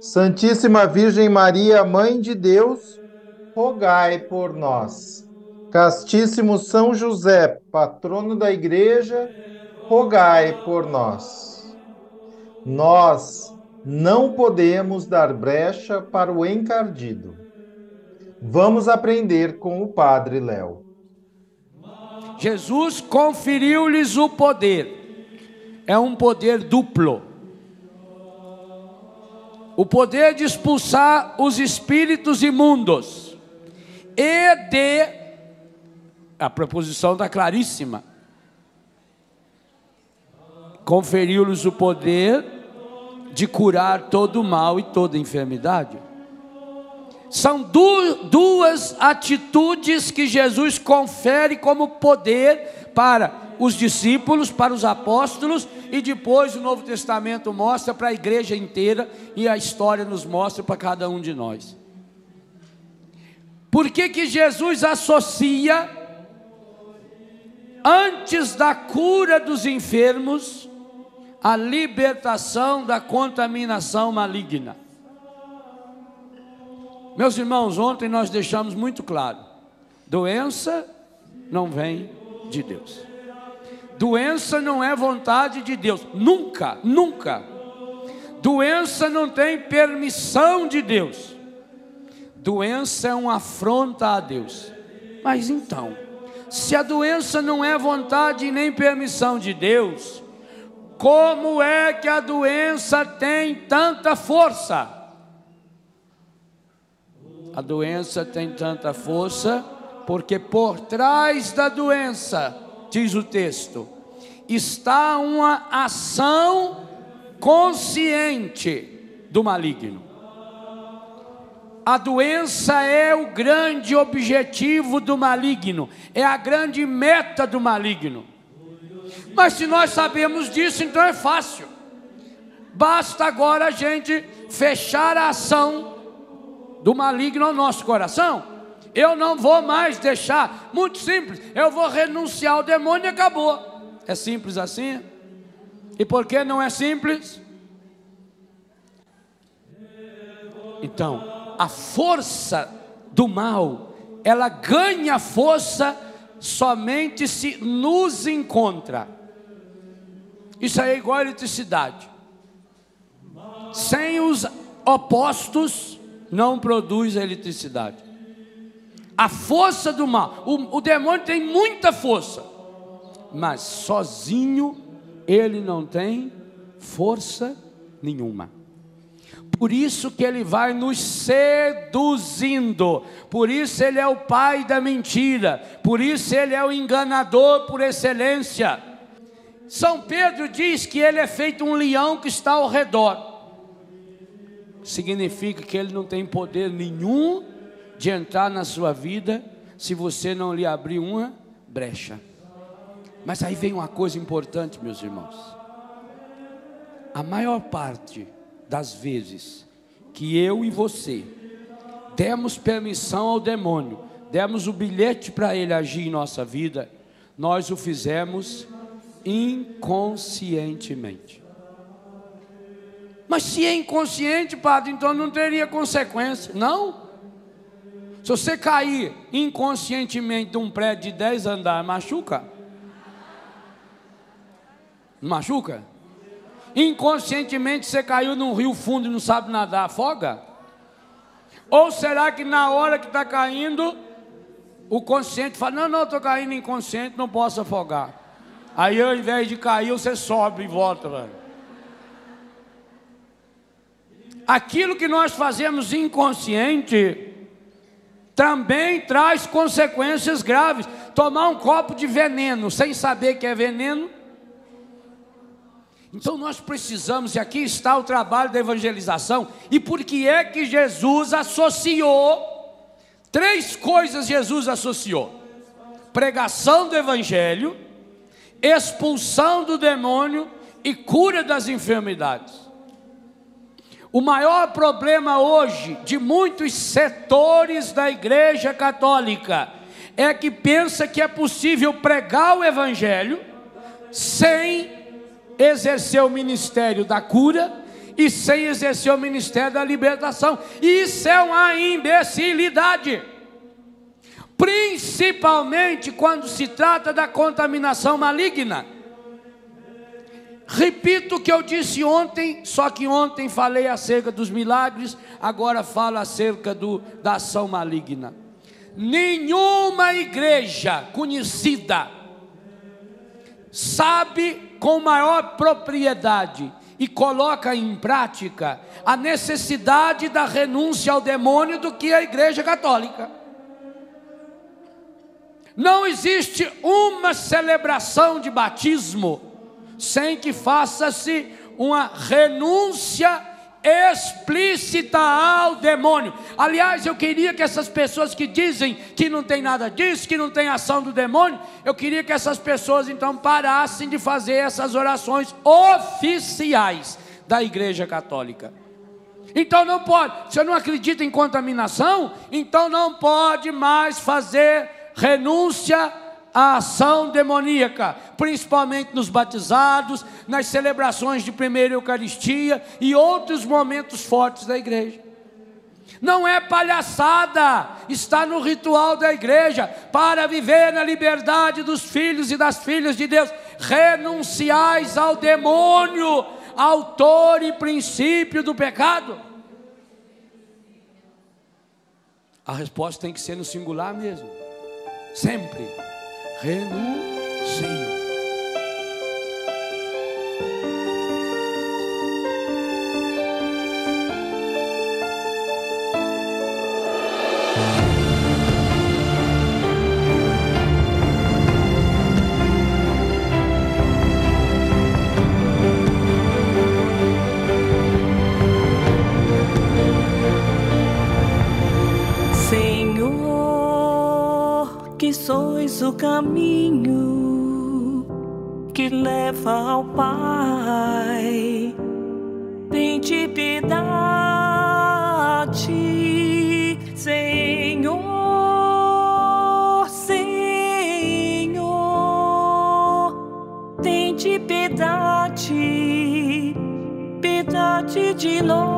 Santíssima Virgem Maria, Mãe de Deus, rogai por nós. Castíssimo São José, patrono da Igreja, rogai por nós. Nós não podemos dar brecha para o encardido. Vamos aprender com o Padre Léo. Jesus conferiu-lhes o poder é um poder duplo. O poder de expulsar os espíritos imundos e de a proposição da claríssima. Conferiu-lhes o poder de curar todo mal e toda enfermidade. São du duas atitudes que Jesus confere como poder para os discípulos, para os apóstolos, e depois o Novo Testamento mostra para a igreja inteira e a história nos mostra para cada um de nós. Por que, que Jesus associa, antes da cura dos enfermos, a libertação da contaminação maligna? Meus irmãos, ontem nós deixamos muito claro: doença não vem de Deus. Doença não é vontade de Deus, nunca, nunca. Doença não tem permissão de Deus. Doença é uma afronta a Deus. Mas então, se a doença não é vontade nem permissão de Deus, como é que a doença tem tanta força? A doença tem tanta força porque por trás da doença diz o texto, está uma ação consciente do maligno. A doença é o grande objetivo do maligno, é a grande meta do maligno. Mas se nós sabemos disso, então é fácil. Basta agora a gente fechar a ação do maligno ao nosso coração eu não vou mais deixar. Muito simples. Eu vou renunciar ao demônio e acabou. É simples assim? E por que não é simples? Então, a força do mal, ela ganha força somente se nos encontra. Isso aí é igual a eletricidade. Sem os opostos, não produz eletricidade a força do mal. O, o demônio tem muita força, mas sozinho ele não tem força nenhuma. Por isso que ele vai nos seduzindo, por isso ele é o pai da mentira, por isso ele é o enganador por excelência. São Pedro diz que ele é feito um leão que está ao redor. Significa que ele não tem poder nenhum de entrar na sua vida se você não lhe abrir uma brecha. Mas aí vem uma coisa importante, meus irmãos. A maior parte das vezes que eu e você demos permissão ao demônio, demos o bilhete para ele agir em nossa vida, nós o fizemos inconscientemente. Mas se é inconsciente, padre, então não teria consequência. Não. Se você cair inconscientemente de um prédio de 10 andares, machuca? Machuca? Inconscientemente você caiu num rio fundo e não sabe nadar, afoga? Ou será que na hora que está caindo, o consciente fala: Não, não, estou caindo inconsciente, não posso afogar. Aí ao invés de cair, você sobe e volta. Velho. Aquilo que nós fazemos inconsciente também traz consequências graves. Tomar um copo de veneno sem saber que é veneno. Então nós precisamos, e aqui está o trabalho da evangelização, e por que é que Jesus associou, três coisas Jesus associou: pregação do evangelho, expulsão do demônio e cura das enfermidades. O maior problema hoje de muitos setores da Igreja Católica é que pensa que é possível pregar o Evangelho sem exercer o ministério da cura e sem exercer o ministério da libertação. Isso é uma imbecilidade. Principalmente quando se trata da contaminação maligna. Repito o que eu disse ontem, só que ontem falei acerca dos milagres, agora falo acerca do, da ação maligna. Nenhuma igreja conhecida sabe com maior propriedade e coloca em prática a necessidade da renúncia ao demônio do que a igreja católica. Não existe uma celebração de batismo sem que faça-se uma renúncia explícita ao demônio. Aliás, eu queria que essas pessoas que dizem que não tem nada disso, que não tem ação do demônio, eu queria que essas pessoas então parassem de fazer essas orações oficiais da Igreja Católica. Então não pode, se eu não acredita em contaminação, então não pode mais fazer renúncia a ação demoníaca, principalmente nos batizados, nas celebrações de primeira Eucaristia e outros momentos fortes da igreja. Não é palhaçada, está no ritual da igreja, para viver na liberdade dos filhos e das filhas de Deus. Renunciais ao demônio, autor e princípio do pecado. A resposta tem que ser no singular mesmo, sempre Jesús. O caminho que leva ao Pai. Tem de piedade, Senhor, Senhor. Tem de piedade, piedade de nós.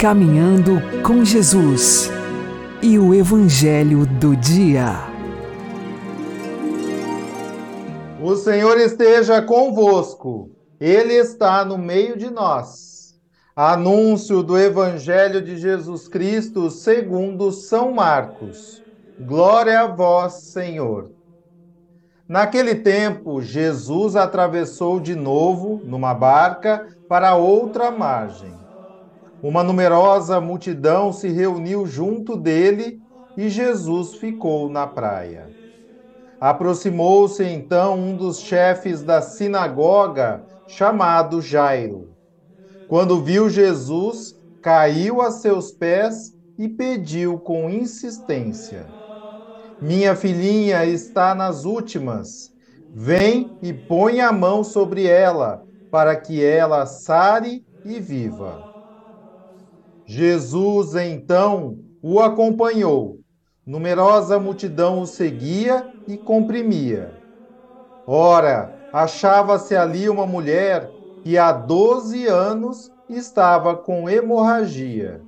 Caminhando com Jesus e o Evangelho do Dia. O Senhor esteja convosco, Ele está no meio de nós. Anúncio do Evangelho de Jesus Cristo segundo São Marcos. Glória a vós, Senhor. Naquele tempo, Jesus atravessou de novo numa barca para outra margem. Uma numerosa multidão se reuniu junto dele e Jesus ficou na praia. Aproximou-se então um dos chefes da sinagoga, chamado Jairo. Quando viu Jesus, caiu a seus pés e pediu com insistência: minha filhinha está nas últimas. Vem e põe a mão sobre ela, para que ela sare e viva. Jesus então o acompanhou. Numerosa multidão o seguia e comprimia. Ora, achava-se ali uma mulher que há doze anos estava com hemorragia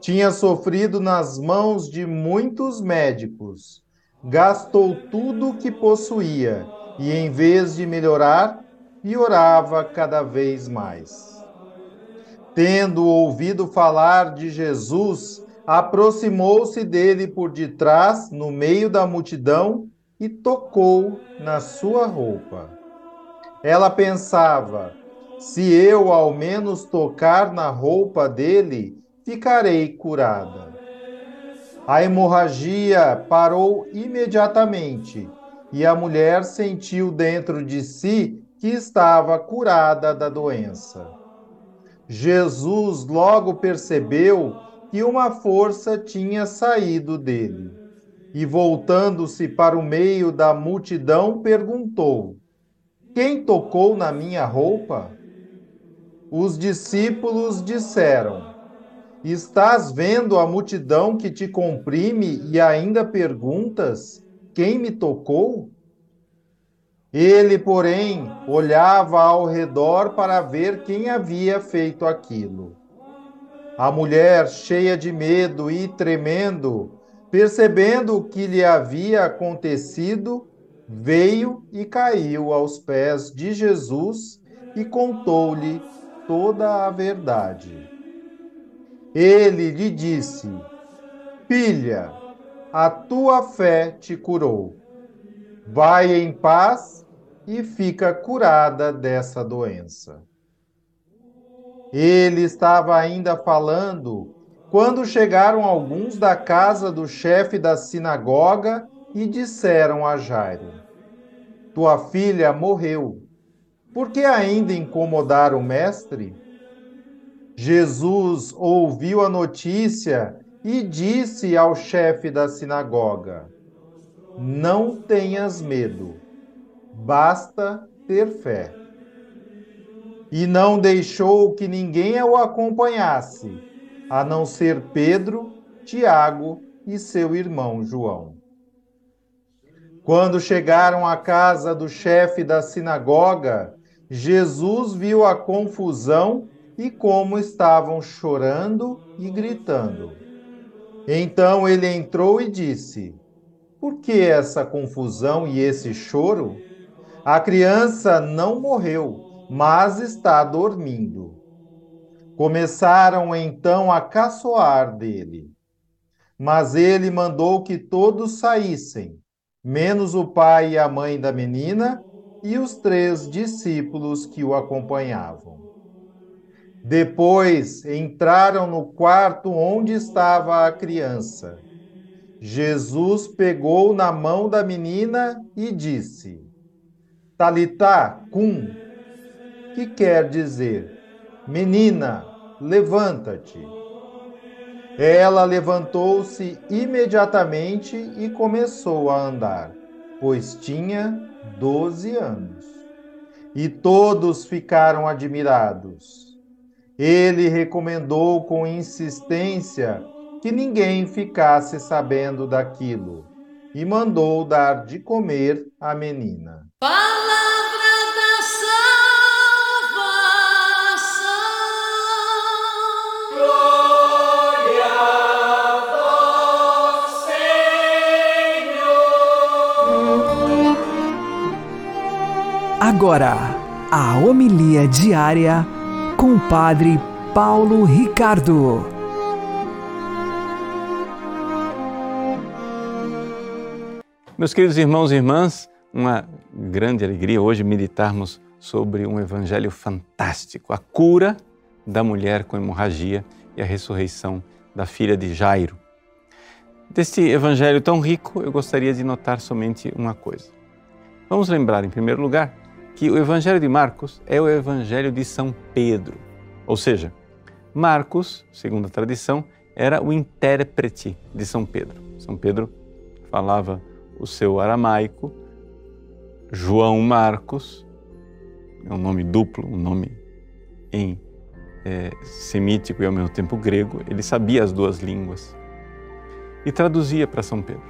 tinha sofrido nas mãos de muitos médicos, gastou tudo o que possuía e, em vez de melhorar, piorava cada vez mais. Tendo ouvido falar de Jesus, aproximou-se dele por detrás, no meio da multidão, e tocou na sua roupa. Ela pensava: se eu ao menos tocar na roupa dele, ficarei curada. A hemorragia parou imediatamente e a mulher sentiu dentro de si que estava curada da doença. Jesus logo percebeu que uma força tinha saído dele e, voltando-se para o meio da multidão, perguntou: Quem tocou na minha roupa? Os discípulos disseram: Estás vendo a multidão que te comprime e ainda perguntas: quem me tocou? Ele, porém, olhava ao redor para ver quem havia feito aquilo. A mulher, cheia de medo e tremendo, percebendo o que lhe havia acontecido, veio e caiu aos pés de Jesus e contou-lhe toda a verdade. Ele lhe disse: Filha, a tua fé te curou. Vai em paz e fica curada dessa doença. Ele estava ainda falando quando chegaram alguns da casa do chefe da sinagoga e disseram a Jairo: Tua filha morreu. Por que ainda incomodar o mestre? Jesus ouviu a notícia e disse ao chefe da sinagoga: Não tenhas medo, basta ter fé. E não deixou que ninguém o acompanhasse, a não ser Pedro, Tiago e seu irmão João. Quando chegaram à casa do chefe da sinagoga, Jesus viu a confusão e como estavam chorando e gritando. Então ele entrou e disse: Por que essa confusão e esse choro? A criança não morreu, mas está dormindo. Começaram então a caçoar dele. Mas ele mandou que todos saíssem, menos o pai e a mãe da menina e os três discípulos que o acompanhavam. Depois entraram no quarto onde estava a criança. Jesus pegou na mão da menina e disse: Talitá cum, que quer dizer: Menina, levanta-te. Ela levantou-se imediatamente e começou a andar, pois tinha doze anos. E todos ficaram admirados. Ele recomendou com insistência que ninguém ficasse sabendo daquilo, e mandou dar de comer à menina. Palavra da salvação. Glória ao Senhor. Agora, a homilia diária com o padre Paulo Ricardo. Meus queridos irmãos e irmãs, uma grande alegria hoje meditarmos sobre um evangelho fantástico, a cura da mulher com hemorragia e a ressurreição da filha de Jairo. Deste evangelho tão rico, eu gostaria de notar somente uma coisa. Vamos lembrar, em primeiro lugar, que o evangelho de Marcos é o evangelho de São Pedro. Ou seja, Marcos, segundo a tradição, era o intérprete de São Pedro. São Pedro falava o seu aramaico, João Marcos, é um nome duplo, um nome em é, semítico e ao mesmo tempo grego, ele sabia as duas línguas e traduzia para São Pedro.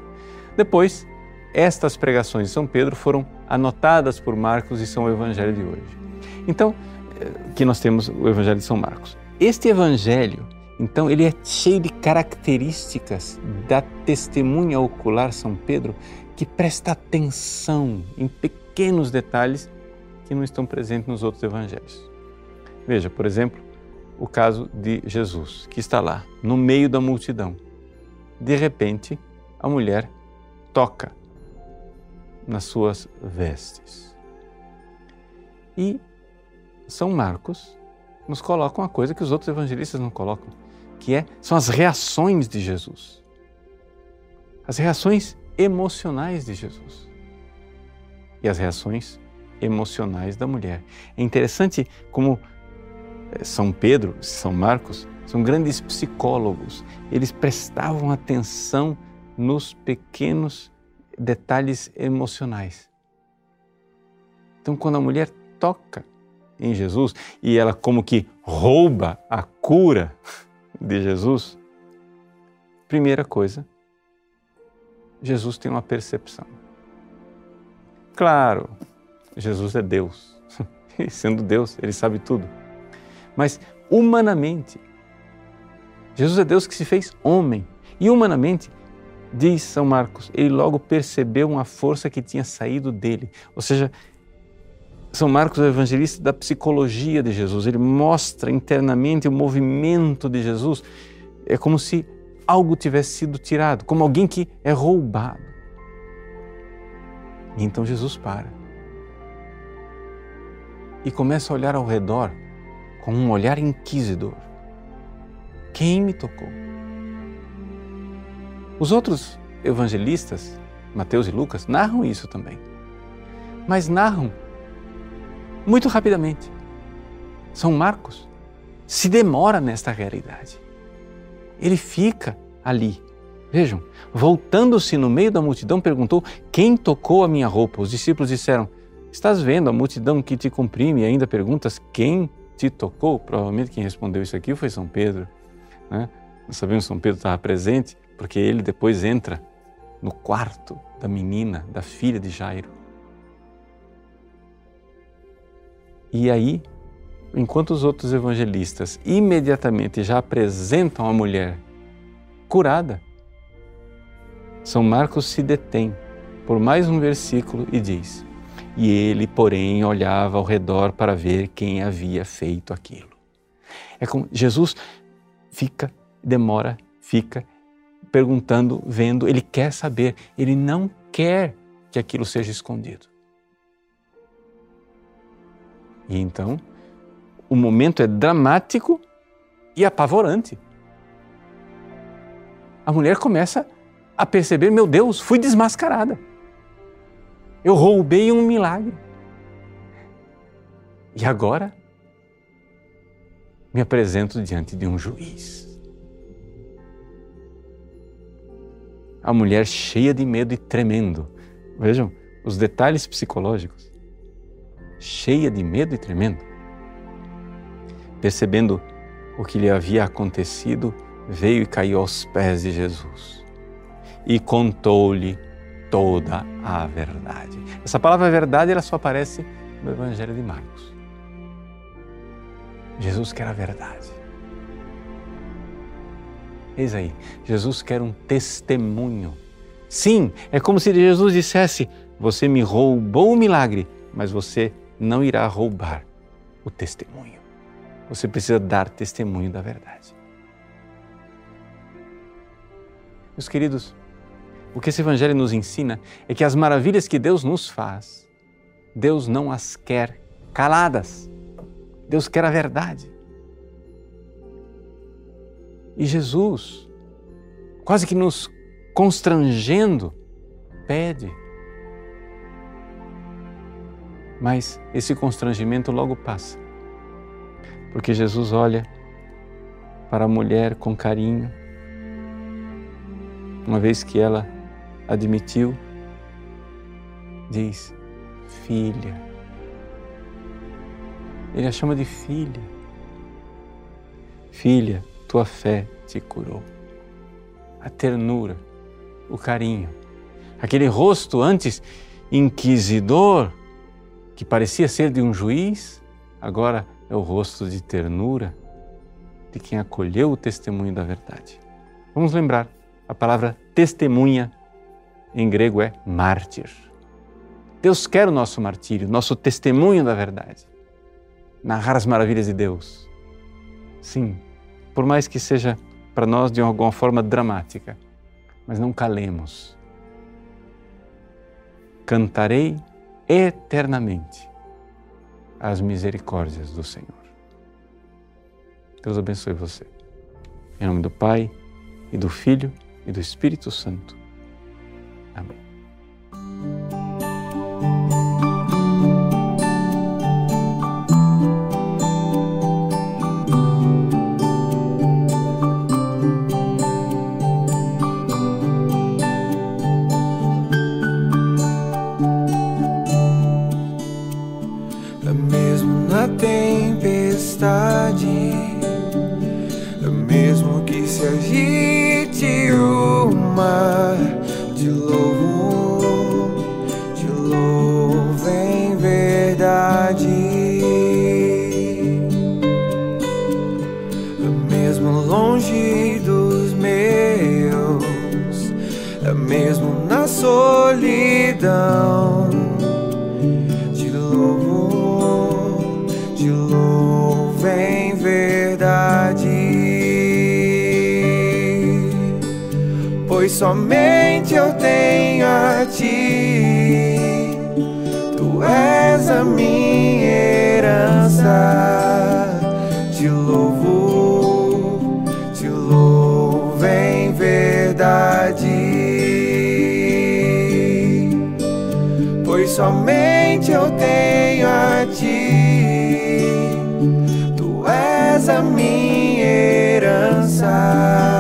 Depois, estas pregações de São Pedro foram anotadas por Marcos e são o evangelho de hoje. Então, é, que nós temos o evangelho de São Marcos. Este evangelho, então, ele é cheio de características da testemunha ocular São Pedro que presta atenção em pequenos detalhes que não estão presentes nos outros evangelhos. Veja, por exemplo, o caso de Jesus, que está lá, no meio da multidão. De repente, a mulher toca nas suas vestes. E São Marcos nos coloca uma coisa que os outros evangelistas não colocam, que é são as reações de Jesus. As reações emocionais de Jesus. E as reações emocionais da mulher. É interessante como eh, São Pedro, São Marcos, são grandes psicólogos. Eles prestavam atenção nos pequenos detalhes emocionais. Então, quando a mulher toca em Jesus e ela como que rouba a cura de Jesus, primeira coisa, Jesus tem uma percepção. Claro, Jesus é Deus. E sendo Deus, ele sabe tudo. Mas humanamente, Jesus é Deus que se fez homem. E humanamente, diz São Marcos, ele logo percebeu uma força que tinha saído dele. Ou seja, São Marcos é o evangelista da psicologia de Jesus. Ele mostra internamente o movimento de Jesus. É como se algo tivesse sido tirado, como alguém que é roubado. E então Jesus para e começa a olhar ao redor com um olhar inquisidor. Quem me tocou? Os outros evangelistas, Mateus e Lucas, narram isso também. Mas narram muito rapidamente. São Marcos se demora nesta realidade. Ele fica ali. Vejam, voltando-se no meio da multidão, perguntou: Quem tocou a minha roupa? Os discípulos disseram: Estás vendo a multidão que te comprime e ainda perguntas quem te tocou? Provavelmente quem respondeu isso aqui foi São Pedro. Né? Nós sabemos que São Pedro estava presente porque ele depois entra no quarto da menina, da filha de Jairo. E aí, enquanto os outros evangelistas imediatamente já apresentam a mulher curada, São Marcos se detém por mais um versículo e diz: e ele, porém, olhava ao redor para ver quem havia feito aquilo. É como Jesus fica, demora, fica perguntando, vendo, ele quer saber, ele não quer que aquilo seja escondido. E então, o momento é dramático e apavorante. A mulher começa a perceber: meu Deus, fui desmascarada. Eu roubei um milagre. E agora me apresento diante de um juiz. A mulher cheia de medo e tremendo. Vejam os detalhes psicológicos. Cheia de medo e tremendo. Percebendo o que lhe havia acontecido, veio e caiu aos pés de Jesus e contou-lhe toda a verdade. Essa palavra verdade ela só aparece no Evangelho de Marcos. Jesus quer a verdade. Eis aí, Jesus quer um testemunho. Sim, é como se Jesus dissesse: Você me roubou o milagre, mas você não irá roubar o testemunho. Você precisa dar testemunho da verdade. Meus queridos, o que esse Evangelho nos ensina é que as maravilhas que Deus nos faz, Deus não as quer caladas. Deus quer a verdade. E Jesus, quase que nos constrangendo, pede. Mas esse constrangimento logo passa, porque Jesus olha para a mulher com carinho, uma vez que ela admitiu, diz: Filha. Ele a chama de filha. Filha, tua fé te curou. A ternura, o carinho, aquele rosto antes inquisidor, que parecia ser de um juiz, agora é o rosto de ternura de quem acolheu o testemunho da verdade. Vamos lembrar, a palavra testemunha em grego é mártir. Deus quer o nosso martírio, nosso testemunho da verdade. Narrar as maravilhas de Deus. Sim, por mais que seja para nós de alguma forma dramática, mas não calemos. Cantarei eternamente as misericórdias do Senhor. Deus abençoe você. Em nome do Pai, e do Filho, e do Espírito Santo. Amém. Solidão. Te louvo, te louvo em verdade. Pois somente eu tenho a ti, tu és a minha herança. Somente eu tenho a ti, tu és a minha herança.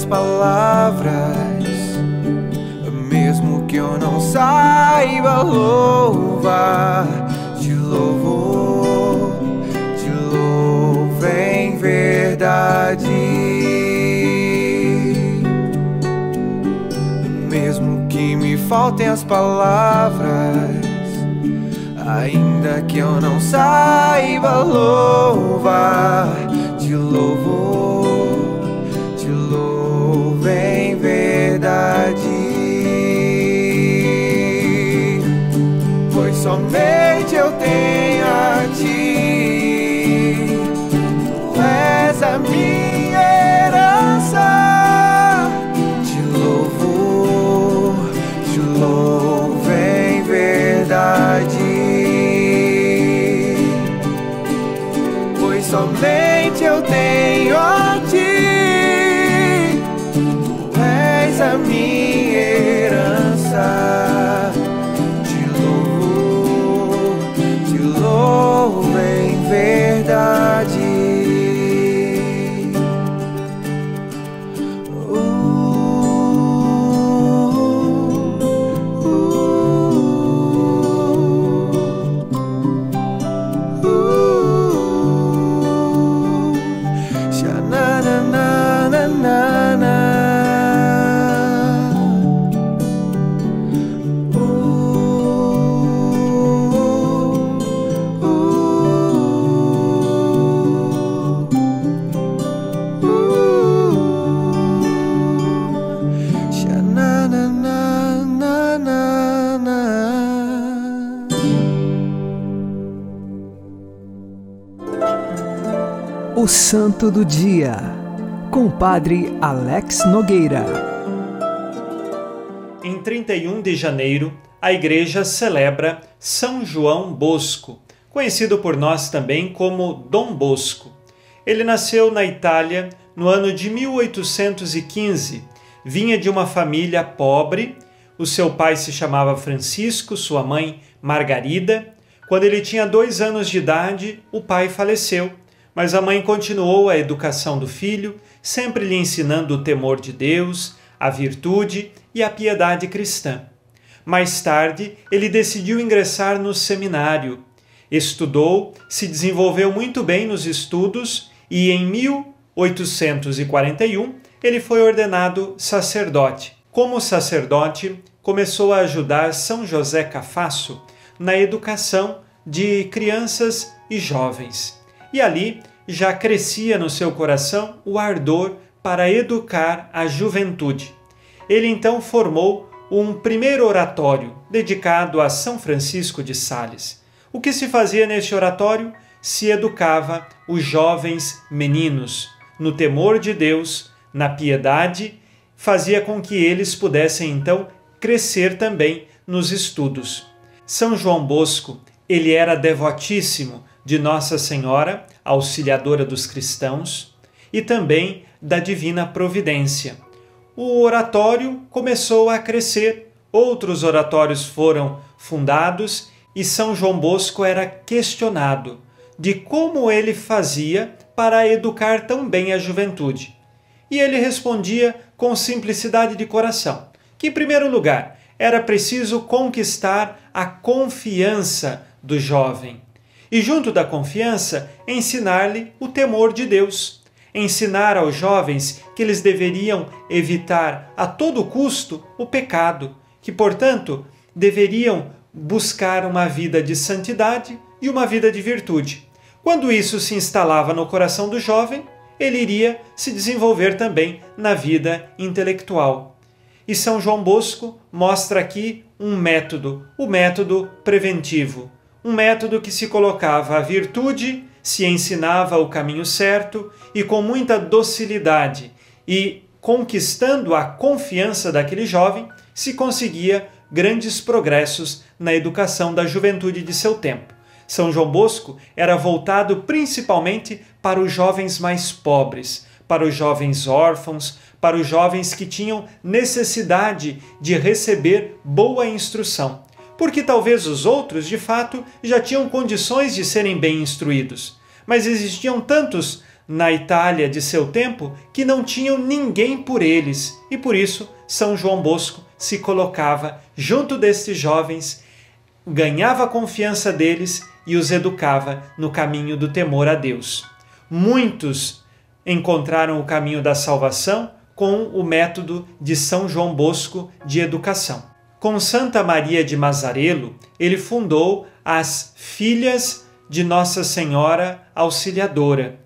Faltem as palavras, mesmo que eu não saiba louvar, te louvo, te louvo em verdade. Mesmo que me faltem as palavras, ainda que eu não saiba louvar, Santo do Dia, com o Padre Alex Nogueira. Em 31 de janeiro, a Igreja celebra São João Bosco, conhecido por nós também como Dom Bosco. Ele nasceu na Itália no ano de 1815. Vinha de uma família pobre. O seu pai se chamava Francisco, sua mãe Margarida. Quando ele tinha dois anos de idade, o pai faleceu, mas a mãe continuou a educação do filho, sempre lhe ensinando o temor de Deus, a virtude e a piedade cristã. Mais tarde, ele decidiu ingressar no seminário. Estudou, se desenvolveu muito bem nos estudos e em 1841 ele foi ordenado sacerdote. Como sacerdote, começou a ajudar São José Cafasso na educação de crianças e jovens. E ali já crescia no seu coração o ardor para educar a juventude. Ele então formou um primeiro oratório dedicado a São Francisco de Sales. O que se fazia neste oratório? Se educava os jovens meninos no temor de Deus, na piedade, fazia com que eles pudessem então crescer também nos estudos. São João Bosco, ele era devotíssimo de Nossa Senhora, auxiliadora dos cristãos, e também da Divina Providência. O oratório começou a crescer, outros oratórios foram fundados e São João Bosco era questionado de como ele fazia para educar tão bem a juventude. E ele respondia com simplicidade de coração que, em primeiro lugar, era preciso conquistar a confiança do jovem. E, junto da confiança, ensinar-lhe o temor de Deus. Ensinar aos jovens que eles deveriam evitar a todo custo o pecado, que, portanto, deveriam buscar uma vida de santidade e uma vida de virtude. Quando isso se instalava no coração do jovem, ele iria se desenvolver também na vida intelectual. E São João Bosco mostra aqui um método, o método preventivo, um método que se colocava a virtude, se ensinava o caminho certo e com muita docilidade e conquistando a confiança daquele jovem, se conseguia grandes progressos na educação da juventude de seu tempo. São João Bosco era voltado principalmente para os jovens mais pobres, para os jovens órfãos, para os jovens que tinham necessidade de receber boa instrução, porque talvez os outros, de fato, já tinham condições de serem bem instruídos, mas existiam tantos na Itália de seu tempo que não tinham ninguém por eles, e por isso São João Bosco se colocava junto destes jovens, ganhava a confiança deles e os educava no caminho do temor a Deus. Muitos encontraram o caminho da salvação com o método de São João Bosco de educação. Com Santa Maria de Mazarelo, ele fundou as Filhas de Nossa Senhora Auxiliadora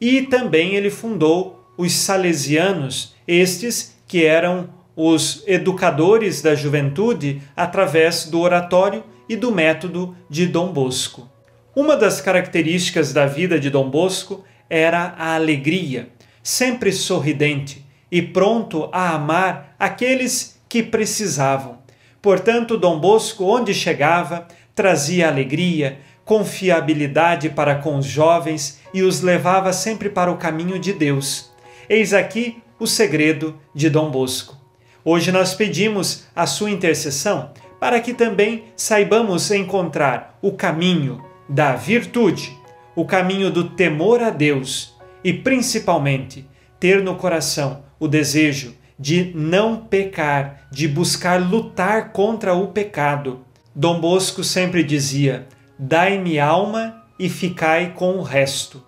e também ele fundou os Salesianos, estes que eram os educadores da juventude através do oratório e do método de Dom Bosco. Uma das características da vida de Dom Bosco era a alegria, sempre sorridente, e pronto a amar aqueles que precisavam. Portanto, Dom Bosco, onde chegava, trazia alegria, confiabilidade para com os jovens e os levava sempre para o caminho de Deus. Eis aqui o segredo de Dom Bosco. Hoje nós pedimos a sua intercessão para que também saibamos encontrar o caminho da virtude, o caminho do temor a Deus e, principalmente, ter no coração o desejo de não pecar, de buscar lutar contra o pecado. Dom Bosco sempre dizia: Dai-me alma e ficai com o resto.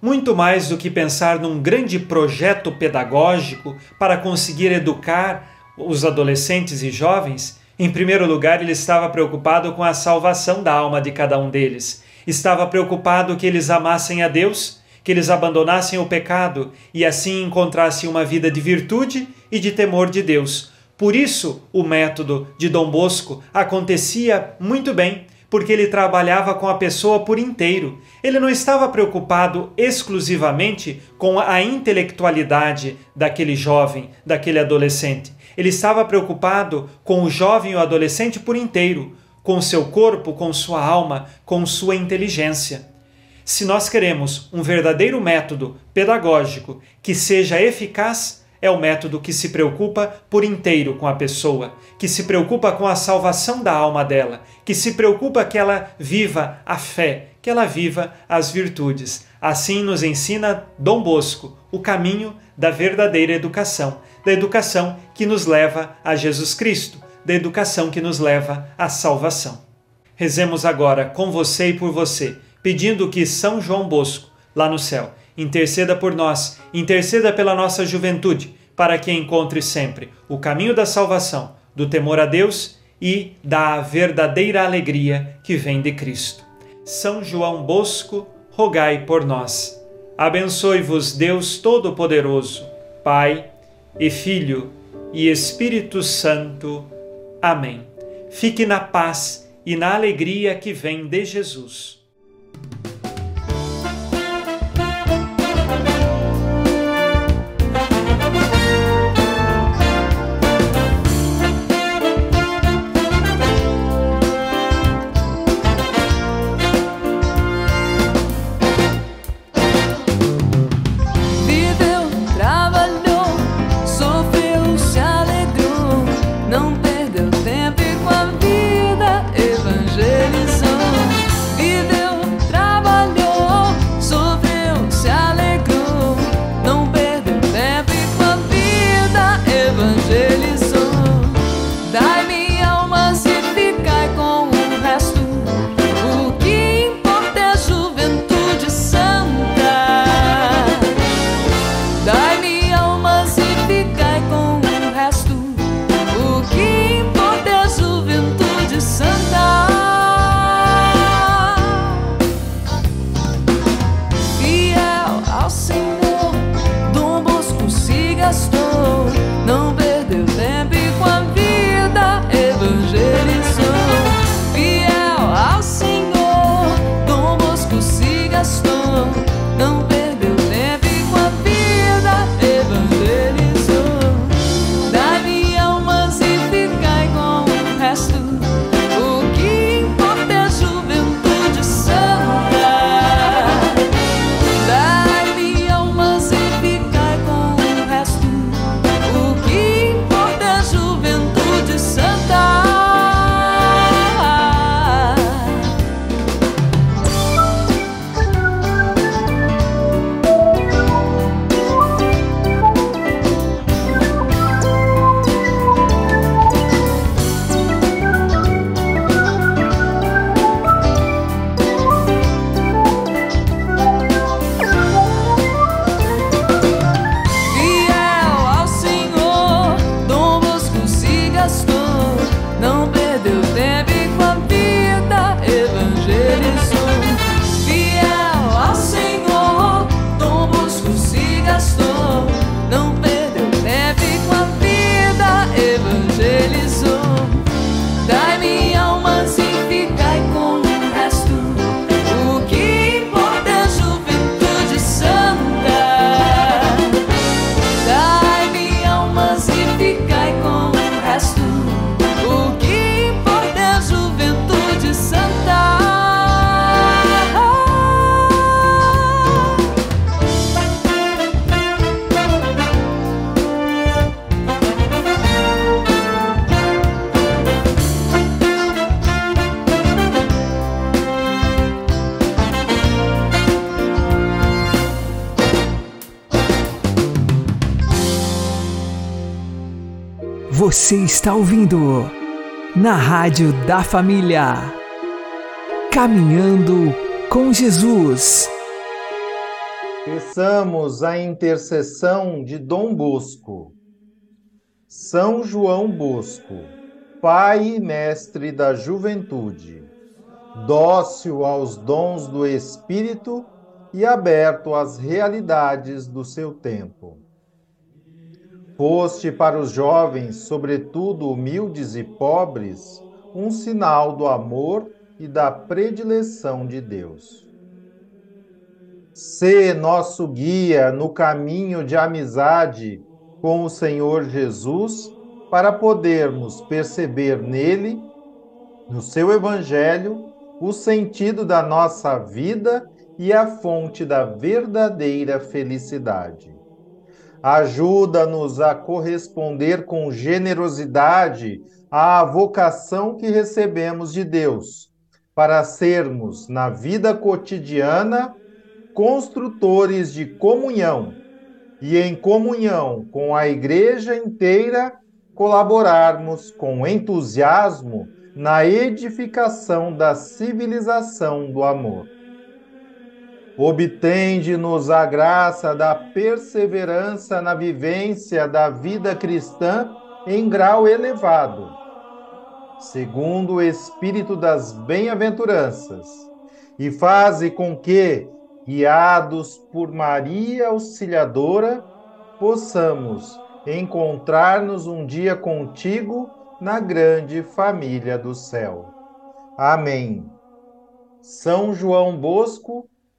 Muito mais do que pensar num grande projeto pedagógico para conseguir educar os adolescentes e jovens, em primeiro lugar, ele estava preocupado com a salvação da alma de cada um deles. Estava preocupado que eles amassem a Deus que eles abandonassem o pecado e assim encontrassem uma vida de virtude e de temor de Deus. Por isso, o método de Dom Bosco acontecia muito bem, porque ele trabalhava com a pessoa por inteiro. Ele não estava preocupado exclusivamente com a intelectualidade daquele jovem, daquele adolescente. Ele estava preocupado com o jovem ou adolescente por inteiro, com seu corpo, com sua alma, com sua inteligência. Se nós queremos um verdadeiro método pedagógico que seja eficaz, é o método que se preocupa por inteiro com a pessoa, que se preocupa com a salvação da alma dela, que se preocupa que ela viva a fé, que ela viva as virtudes. Assim nos ensina Dom Bosco o caminho da verdadeira educação, da educação que nos leva a Jesus Cristo, da educação que nos leva à salvação. Rezemos agora com você e por você, pedindo que São João Bosco, lá no céu, interceda por nós, interceda pela nossa juventude, para que encontre sempre o caminho da salvação, do temor a Deus e da verdadeira alegria que vem de Cristo. São João Bosco, rogai por nós. Abençoe-vos Deus Todo-Poderoso, Pai e Filho e Espírito Santo. Amém. Fique na paz e na alegria que vem de Jesus. Você está ouvindo na Rádio da Família. Caminhando com Jesus. Peçamos a intercessão de Dom Bosco. São João Bosco, Pai e Mestre da Juventude, dócil aos dons do Espírito e aberto às realidades do seu tempo Foste para os jovens, sobretudo humildes e pobres, um sinal do amor e da predileção de Deus. Sê nosso guia no caminho de amizade com o Senhor Jesus, para podermos perceber nele, no seu Evangelho, o sentido da nossa vida e a fonte da verdadeira felicidade. Ajuda-nos a corresponder com generosidade à vocação que recebemos de Deus, para sermos, na vida cotidiana, construtores de comunhão e, em comunhão com a Igreja inteira, colaborarmos com entusiasmo na edificação da civilização do amor. Obtende-nos a graça da perseverança na vivência da vida cristã em grau elevado, segundo o espírito das bem-aventuranças, e faze com que, guiados por Maria Auxiliadora, possamos encontrar-nos um dia contigo na grande família do céu. Amém. São João Bosco,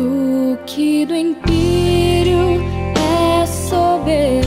Tens na mão, bradam